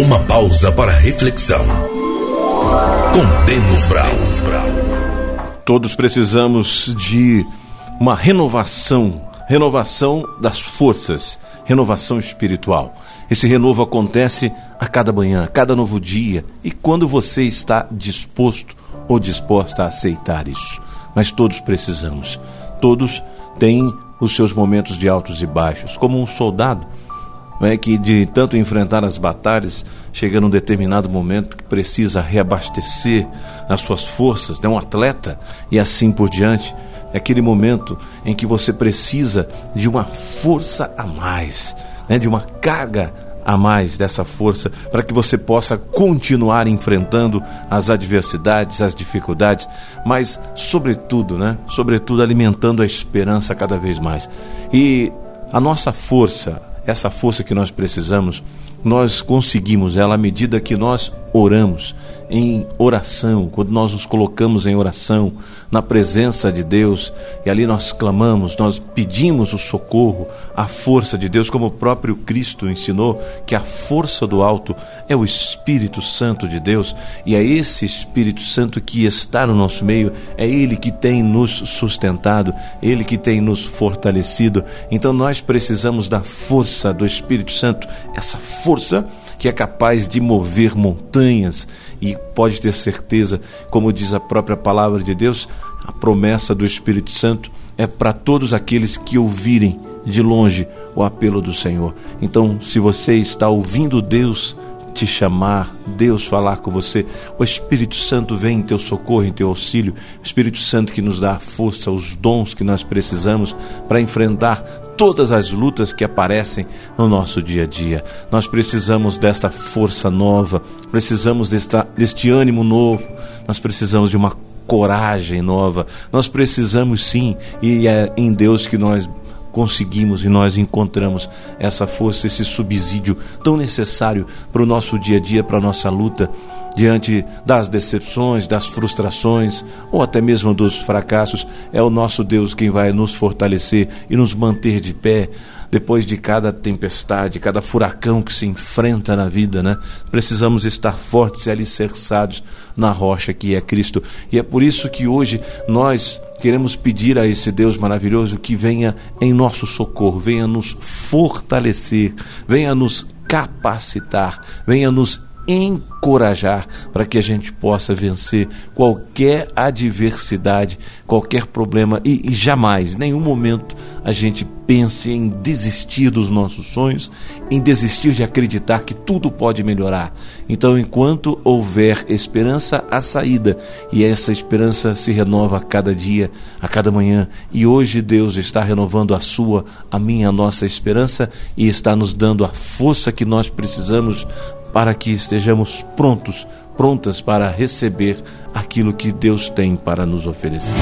Uma pausa para reflexão. Com Denis Brown. Todos precisamos de uma renovação, renovação das forças, renovação espiritual. Esse renovo acontece a cada manhã, a cada novo dia, e quando você está disposto ou disposta a aceitar isso. Mas todos precisamos. Todos têm os seus momentos de altos e baixos, como um soldado é que de tanto enfrentar as batalhas, chega num determinado momento que precisa reabastecer as suas forças, né? um atleta e assim por diante. É aquele momento em que você precisa de uma força a mais, né? de uma carga a mais dessa força para que você possa continuar enfrentando as adversidades, as dificuldades, mas sobretudo, né? Sobretudo alimentando a esperança cada vez mais. E a nossa força, essa força que nós precisamos, nós conseguimos ela à medida que nós oramos em oração, quando nós nos colocamos em oração, na presença de Deus, e ali nós clamamos, nós pedimos o socorro, a força de Deus, como o próprio Cristo ensinou, que a força do alto é o Espírito Santo de Deus, e é esse Espírito Santo que está no nosso meio, é Ele que tem nos sustentado, Ele que tem nos fortalecido. Então nós precisamos da força do Espírito Santo, essa força que é capaz de mover montanhas e pode ter certeza, como diz a própria palavra de Deus, a promessa do Espírito Santo é para todos aqueles que ouvirem de longe o apelo do Senhor. Então, se você está ouvindo Deus te chamar, Deus falar com você, o Espírito Santo vem em teu socorro, em teu auxílio, o Espírito Santo que nos dá a força, os dons que nós precisamos para enfrentar todas as lutas que aparecem no nosso dia a dia. Nós precisamos desta força nova, precisamos desta, deste ânimo novo, nós precisamos de uma coragem nova, nós precisamos sim, e é em Deus que nós conseguimos e nós encontramos essa força, esse subsídio tão necessário para o nosso dia a dia, para a nossa luta diante das decepções, das frustrações ou até mesmo dos fracassos, é o nosso Deus quem vai nos fortalecer e nos manter de pé depois de cada tempestade, cada furacão que se enfrenta na vida, né? Precisamos estar fortes e alicerçados na rocha que é Cristo. E é por isso que hoje nós queremos pedir a esse Deus maravilhoso que venha em nosso socorro, venha nos fortalecer, venha nos capacitar, venha nos encorajar para que a gente possa vencer qualquer adversidade, qualquer problema e, e jamais, em nenhum momento, a gente pense em desistir dos nossos sonhos, em desistir de acreditar que tudo pode melhorar. Então, enquanto houver esperança, há saída, e essa esperança se renova a cada dia, a cada manhã. E hoje Deus está renovando a sua, a minha, a nossa esperança e está nos dando a força que nós precisamos para que estejamos prontos, prontas para receber aquilo que Deus tem para nos oferecer.